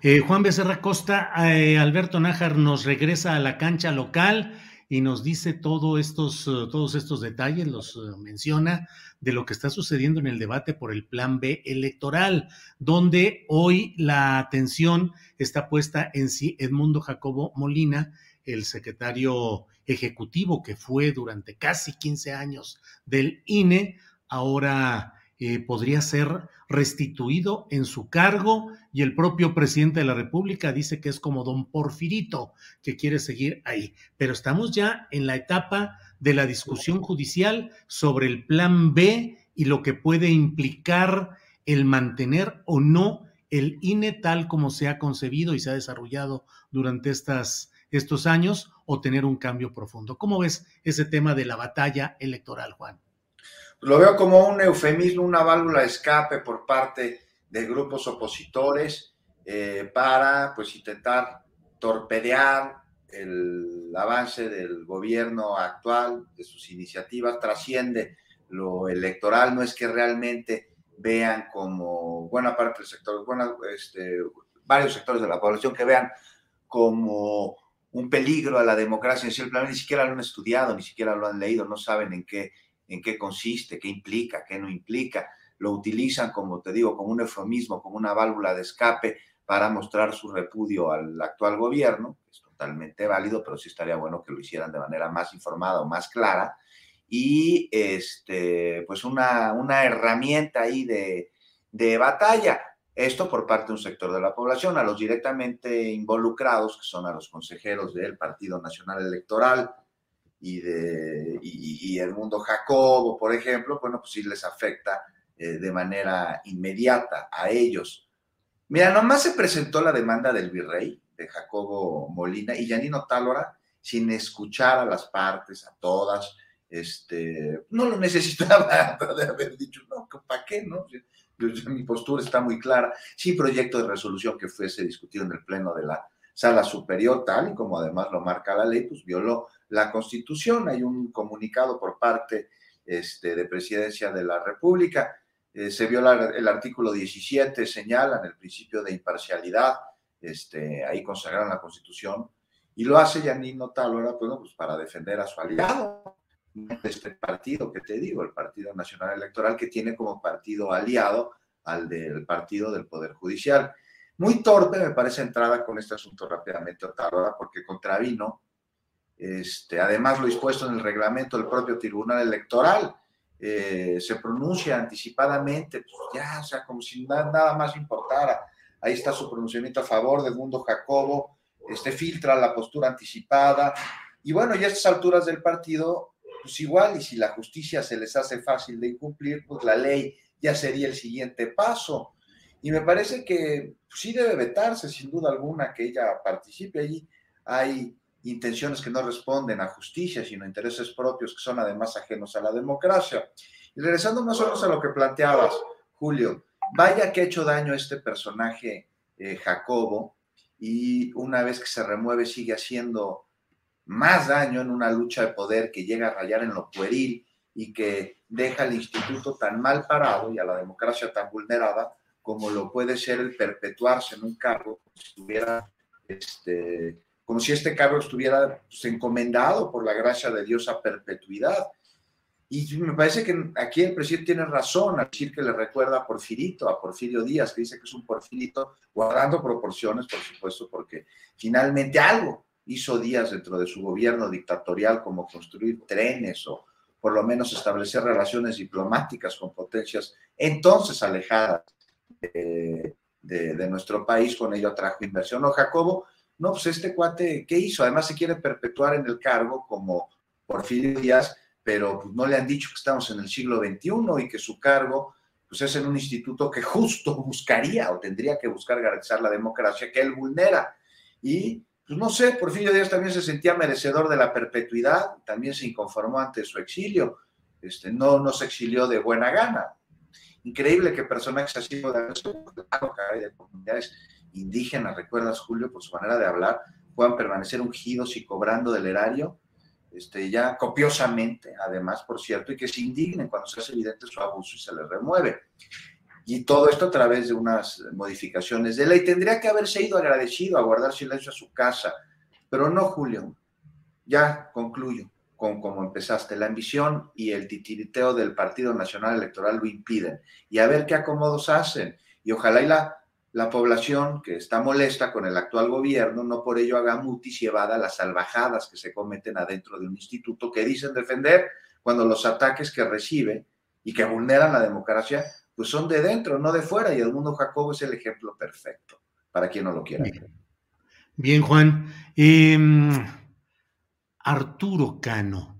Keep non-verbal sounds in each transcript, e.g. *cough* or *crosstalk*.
Eh, Juan Becerra Costa, eh, Alberto Nájar nos regresa a la cancha local y nos dice todo estos, eh, todos estos detalles, los eh, menciona de lo que está sucediendo en el debate por el plan B electoral, donde hoy la atención está puesta en si Edmundo Jacobo Molina, el secretario ejecutivo que fue durante casi 15 años del INE, ahora eh, podría ser restituido en su cargo y el propio presidente de la República dice que es como don Porfirito, que quiere seguir ahí. Pero estamos ya en la etapa de la discusión judicial sobre el plan B y lo que puede implicar el mantener o no el INE tal como se ha concebido y se ha desarrollado durante estas, estos años o tener un cambio profundo. ¿Cómo ves ese tema de la batalla electoral, Juan? Lo veo como un eufemismo, una válvula de escape por parte de grupos opositores eh, para pues intentar torpedear el avance del gobierno actual, de sus iniciativas, trasciende lo electoral, no es que realmente vean como buena parte del sector, buena, este, varios sectores de la población que vean como un peligro a la democracia. En el plan ni siquiera lo han estudiado, ni siquiera lo han leído, no saben en qué en qué consiste, qué implica, qué no implica. Lo utilizan, como te digo, como un eufemismo, como una válvula de escape para mostrar su repudio al actual gobierno, es totalmente válido, pero sí estaría bueno que lo hicieran de manera más informada o más clara. Y este, pues una, una herramienta ahí de, de batalla. Esto por parte de un sector de la población, a los directamente involucrados, que son a los consejeros del Partido Nacional Electoral, y, de, el mundo Jacobo, por ejemplo, bueno, pues sí les afecta eh, de manera inmediata a ellos. Mira, nomás se presentó la demanda del virrey, de Jacobo Molina, y Yanino Tálora, sin escuchar a las partes, a todas, este, no lo *laughs* necesitaba de haber dicho, no, ¿para qué? No? Mi postura está muy clara. Sí, proyecto de resolución que fuese discutido en el Pleno de la Sala Superior, tal y como además lo marca la ley, pues violó la Constitución. Hay un comunicado por parte este, de Presidencia de la República. Eh, se viola el artículo 17, señalan el principio de imparcialidad, este, ahí consagraron la Constitución, y lo hace Yanino Talora, bueno, pues para defender a su aliado, este partido que te digo, el Partido Nacional Electoral, que tiene como partido aliado al del partido del Poder Judicial. Muy torpe me parece entrada con este asunto rápidamente Talora, porque contravino este, además, lo dispuesto en el reglamento del propio Tribunal Electoral eh, se pronuncia anticipadamente, pues ya, o sea, como si nada, nada, más importara. Ahí está su pronunciamiento a favor de Mundo Jacobo, este, filtra la postura anticipada. Y bueno, ya a estas alturas del partido, pues igual, y si la justicia se les hace fácil de incumplir, pues la ley ya sería el siguiente paso. Y me parece que pues, sí debe vetarse, sin duda alguna, que ella participe allí. Hay intenciones que no responden a justicia, sino intereses propios que son además ajenos a la democracia. Y regresando más o menos a lo que planteabas, Julio, vaya que ha hecho daño este personaje eh, Jacobo y una vez que se remueve sigue haciendo más daño en una lucha de poder que llega a rayar en lo pueril y que deja al instituto tan mal parado y a la democracia tan vulnerada como lo puede ser el perpetuarse en un cargo este, como si este cargo estuviera pues, encomendado por la gracia de Dios a perpetuidad. Y me parece que aquí el presidente tiene razón al decir que le recuerda a Porfirito, a Porfirio Díaz, que dice que es un Porfirito, guardando proporciones, por supuesto, porque finalmente algo hizo Díaz dentro de su gobierno dictatorial, como construir trenes o por lo menos establecer relaciones diplomáticas con potencias entonces alejadas de, nuestro país, con ello atrajo inversión. No, Jacobo, no, pues este cuate, ¿qué hizo? Además se quiere perpetuar en el cargo como Porfirio Díaz, pero pues, no le han dicho que estamos en el siglo XXI y que su cargo pues es en un instituto que justo *laughs* buscaría o tendría que buscar garantizar la democracia que él vulnera. Y pues no sé, Porfirio Díaz también se sentía merecedor de la perpetuidad, también se inconformó ante su exilio, este, no, no se exilió de buena gana. Increíble que personajes así de comunidades indígenas, recuerdas Julio, por su manera de hablar, puedan permanecer ungidos y cobrando del erario, este, ya copiosamente, además, por cierto, y que se indignen cuando se hace evidente su abuso y se les remueve. Y todo esto a través de unas modificaciones de ley. Tendría que haberse ido agradecido a guardar silencio a su casa, pero no, Julio. Ya concluyo con cómo empezaste. La ambición y el titiriteo del Partido Nacional Electoral lo impiden. Y a ver qué acomodos hacen. Y ojalá y la la población que está molesta con el actual gobierno no por ello haga mutis y evada las salvajadas que se cometen adentro de un instituto que dicen defender cuando los ataques que recibe y que vulneran la democracia pues son de dentro, no de fuera, y Edmundo Jacobo es el ejemplo perfecto para quien no lo quiera. Bien, Juan. Em, Arturo Cano,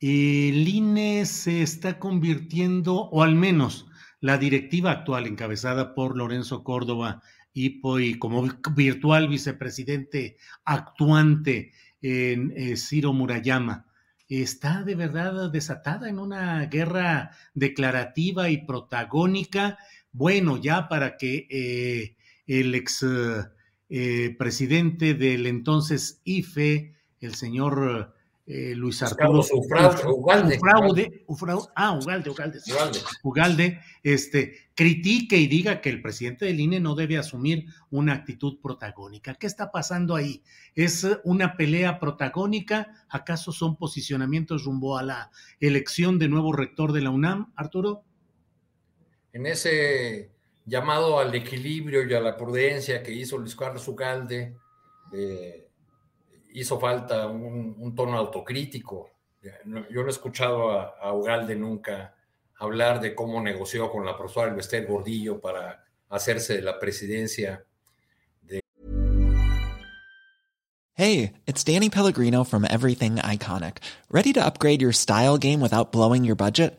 el INE se está convirtiendo, o al menos la directiva actual, encabezada por Lorenzo Córdoba y, como virtual vicepresidente actuante en eh, Ciro Murayama, está de verdad desatada en una guerra declarativa y protagónica. Bueno, ya para que eh, el ex eh, presidente del entonces IFE, el señor eh, Luis Arturo Ugalde, ah, Ugalde, Ugalde, Ugalde. este, critique y diga que el presidente del INE no debe asumir una actitud protagónica. ¿Qué está pasando ahí? ¿Es una pelea protagónica? ¿Acaso son posicionamientos rumbo a la elección de nuevo rector de la UNAM, Arturo? En ese llamado al equilibrio y a la prudencia que hizo Luis Carlos Ugalde, eh, hizo falta un, tono autocrítico. Yo no he escuchado a, Ugalde nunca hablar de cómo negoció con la profesora Elvester Gordillo para hacerse de la presidencia de... Hey, it's Danny Pellegrino from Everything Iconic. ¿Ready to upgrade your style game without blowing your budget?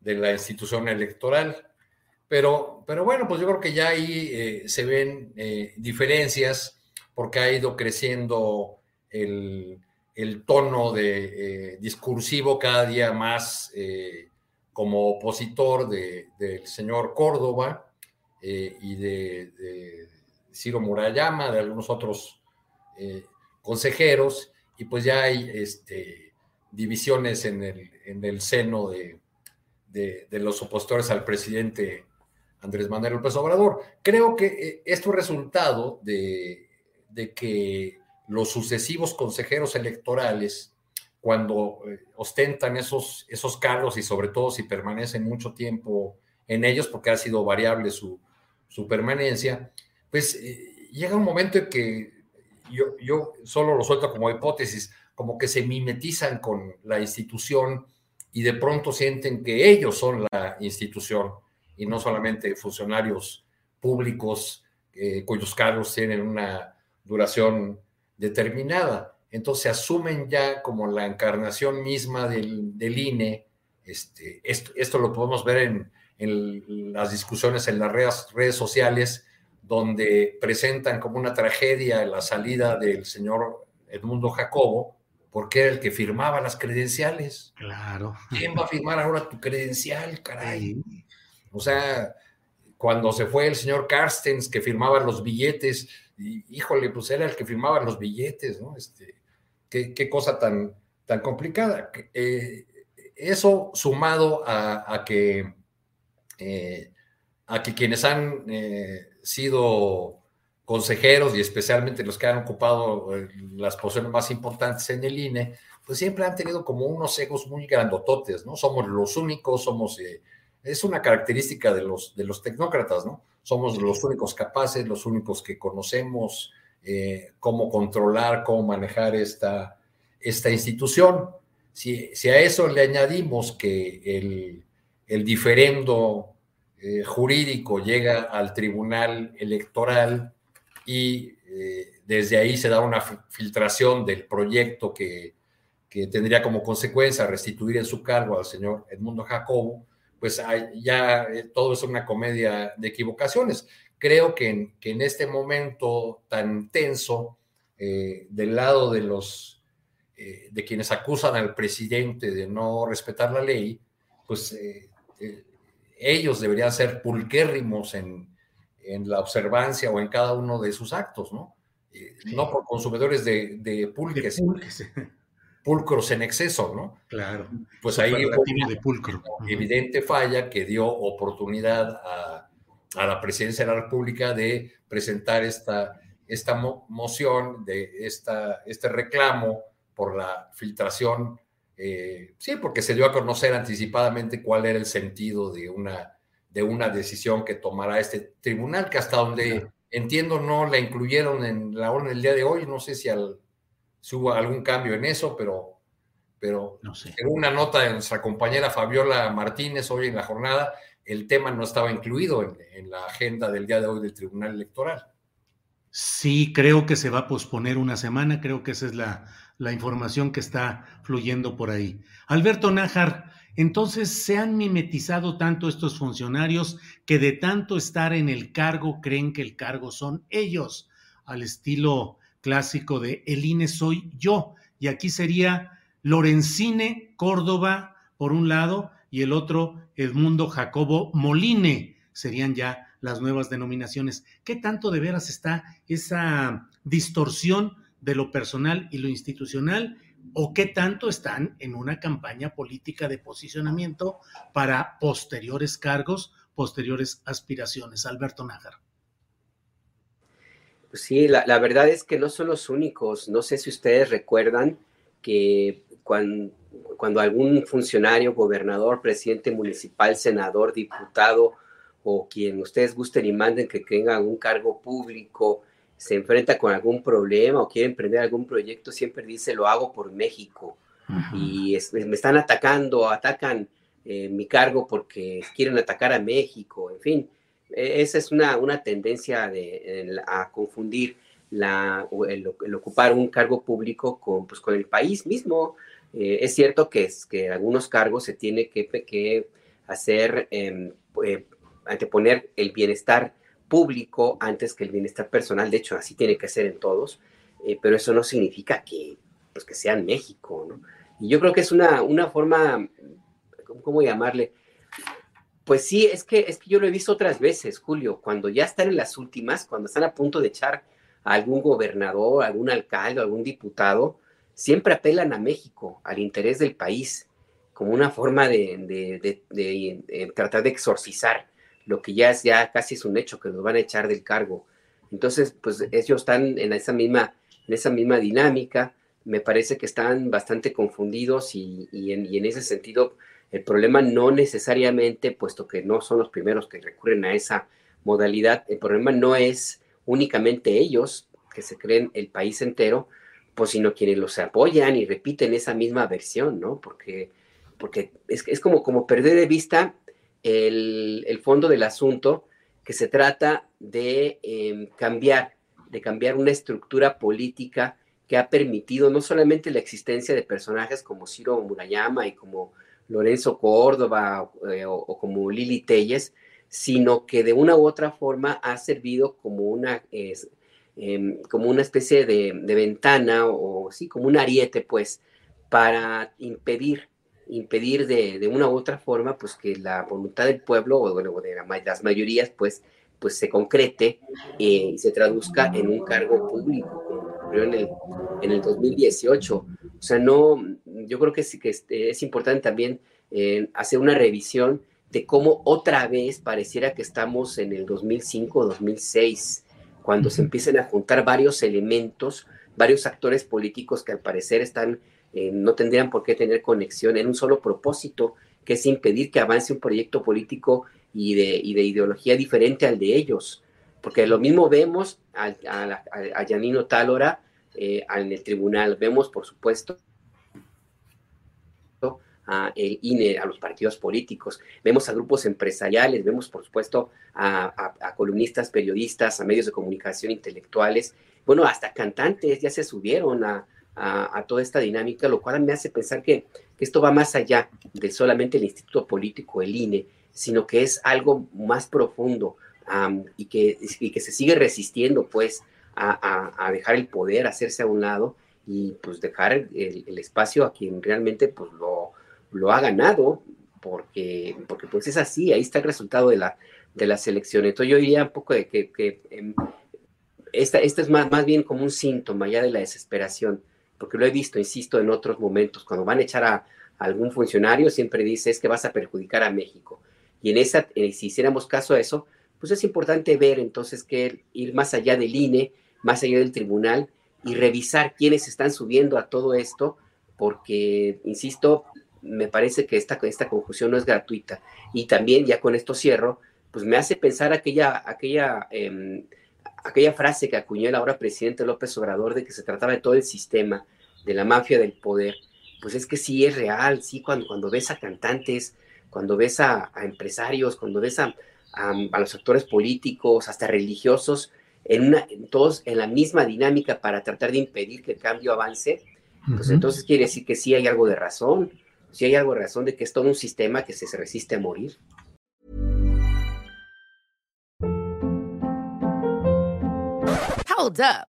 De la institución electoral. Pero, pero bueno, pues yo creo que ya ahí eh, se ven eh, diferencias porque ha ido creciendo el, tono de, eh, discursivo cada día más como opositor del señor Córdoba y de, Ciro Murayama, de algunos otros consejeros, y pues ya hay este, divisiones en el, en el seno de, de, los opositores al presidente Andrés Manuel López Obrador. Creo que eh, esto es resultado de, que los sucesivos consejeros electorales, cuando eh, ostentan esos, esos cargos y sobre todo si permanecen mucho tiempo en ellos, porque ha sido variable su, permanencia, pues eh, llega un momento en que yo, yo solo lo suelto como hipótesis, como que se mimetizan con la institución y de pronto sienten que ellos son la institución y no solamente funcionarios públicos eh, cuyos cargos tienen una duración determinada. Entonces asumen ya como la encarnación misma del, INE. Este, esto, lo podemos ver en, las discusiones en las redes, redes, sociales, donde presentan como una tragedia la salida del señor Edmundo Jacobo, porque era el que firmaba las credenciales. Claro. ¿Quién va a firmar ahora tu credencial, caray? O sea, cuando se fue el señor Carstens que firmaba los billetes, híjole, pues era el que firmaba los billetes, ¿no? Este, qué, cosa tan, tan complicada. Eh, eso sumado a, que, eh, a que quienes han eh, sido consejeros y especialmente los que han ocupado las posiciones más importantes en el INE, pues siempre han tenido como unos egos muy grandototes, ¿no? Somos los únicos, somos es una característica de los, de los tecnócratas, ¿no? Somos los únicos capaces, los únicos que conocemos eh, cómo controlar, cómo manejar esta, esta institución. Si, si, a eso le añadimos que el, el diferendo eh, jurídico llega al tribunal electoral y eh, desde ahí se da una filtración del proyecto que, que tendría como consecuencia restituir en su cargo al señor Edmundo Jacobo, pues ya eh, todo es una comedia de equivocaciones. Creo que en, que en este momento tan tenso, eh, del lado de los eh, de quienes acusan al presidente de no respetar la ley, pues ellos deberían ser pulquérrimos en, en, la observancia o en cada uno de sus actos, ¿no? No por consumidores de, de pulques. De pulques *laughs* pulcros en exceso, ¿no? Claro. Pues ahí de pulcro. evidente falla que dio oportunidad a, la presidencia de la República de presentar esta, esta moción, de esta, este reclamo por la filtración, eh, sí, porque se dio a conocer anticipadamente cuál era el sentido de una, de una decisión que tomará este tribunal, que hasta donde entiendo no la incluyeron en la orden del día de hoy, no sé si al si hubo algún cambio en eso, pero, pero no sé. en una nota de nuestra compañera Fabiola Martínez hoy en la jornada, el tema no estaba incluido en, en la agenda del día de hoy del Tribunal Electoral. Sí, creo que se va a posponer una semana, creo que esa es la, la información que está fluyendo por ahí. Alberto Nájar, entonces se han mimetizado tanto estos funcionarios que de tanto estar en el cargo creen que el cargo son ellos, al estilo clásico de El INE soy yo. Y aquí sería Lorenzine Córdoba, por un lado, y el otro Edmundo Jacobo Moline. Serían ya las nuevas denominaciones. ¿Qué tanto de veras está esa distorsión de lo personal y lo institucional? ¿O qué tanto están en una campaña política de posicionamiento para posteriores cargos, posteriores aspiraciones? Alberto Nájar. Sí, la, verdad es que no son los únicos. No sé si ustedes recuerdan que cuando, cuando algún funcionario, gobernador, presidente municipal, senador, diputado o quien ustedes gusten y manden que tenga un cargo público, se enfrenta con algún problema o quiere emprender algún proyecto, siempre dice lo hago por México. Y me están atacando, atacan eh, mi cargo porque quieren atacar a México, en fin. E, esa es una, una tendencia de, a confundir la, el, ocupar un cargo público con, pues, con el país mismo. Eh, es cierto que, es, que algunos cargos se tiene que, que hacer, eh, anteponer el bienestar público antes que el bienestar personal. De hecho, así tiene que ser en todos, eh, pero eso no significa que, pues, que sea en México. ¿no? Y yo creo que es una, una forma, ¿cómo llamarle? Pues sí, es que, es que yo lo he visto otras veces, Julio, cuando ya están en las últimas, cuando están a punto de echar a algún gobernador, algún alcalde, algún diputado, siempre apelan a México, al interés del país, como una forma de, eh, tratar de exorcizar lo que ya es ya casi es un hecho, que los van a echar del cargo. Entonces, pues ellos están en esa misma, en esa misma dinámica, me parece que están bastante confundidos y, en, y en ese sentido el problema no necesariamente, puesto que no son los primeros que recurren a esa modalidad, el problema no es únicamente ellos, que se creen el país entero, pues sino quienes los apoyan y repiten esa misma versión, ¿no? Porque, porque es, es como, como perder de vista el, fondo del asunto, que se trata de em, cambiar, de cambiar una estructura política que ha permitido no solamente la existencia de personajes como Ciro Murayama y como Lorenzo Córdoba eh, o, como Lili Telles, sino que de una u otra forma ha servido como una, em, como una especie de, ventana o sí, como un ariete, pues, para impedir, impedir de, una u otra forma, pues, que la voluntad del pueblo o, de las mayorías, pues, pues se concrete eh, y se traduzca en un cargo público, como ocurrió en el, en el 2018. O sea, no, yo creo que, sí, que es importante también eh, hacer una revisión de cómo otra vez pareciera que estamos en el 2005 o 2006, cuando se empiezan a juntar varios elementos, varios actores políticos que al parecer están, eh, no tendrían por qué tener conexión en un solo propósito, que es impedir que avance un proyecto político y de, de ideología diferente al de ellos. Porque lo mismo vemos a, a, a Janino Tálora eh, en el tribunal, vemos por supuesto a el INE, a los partidos políticos, vemos a grupos empresariales, vemos por supuesto a, columnistas, periodistas, a medios de comunicación intelectuales, bueno, hasta cantantes ya se subieron a, toda esta dinámica, lo cual me hace pensar que, esto va más allá de solamente el instituto político, el INE, sino que es algo más profundo y, que, que se sigue resistiendo pues a, dejar el poder, hacerse a un lado y pues dejar el, el espacio a quien realmente pues lo, lo ha ganado, porque, porque pues es así, ahí está el resultado de la, de la selección. Entonces yo diría un poco de que, que em, esta, esta, es más, más bien como un síntoma ya de la desesperación, porque lo he visto, insisto, en otros momentos, cuando van a echar a, algún funcionario, siempre dice es que vas a perjudicar a México. Y en esa, eh, si hiciéramos caso a eso, pues es importante ver entonces que ir más allá del INE, más allá del tribunal y revisar quiénes están subiendo a todo esto, porque, insisto, me parece que esta, esta confusión no es gratuita. Y también, ya con esto cierro, pues me hace pensar aquella, aquella, em, aquella frase que acuñó el ahora presidente López Obrador de que se trataba de todo el sistema, de la mafia del poder. Pues es que sí es real, sí, cuando, cuando ves a cantantes, cuando ves a, empresarios, cuando ves a, a, los actores políticos, hasta religiosos, en una, todos en la misma dinámica para tratar de impedir que el cambio avance, pues entonces quiere decir que sí hay algo de razón si hay algo de razón de que es todo un sistema que se resiste a morir. Hold up.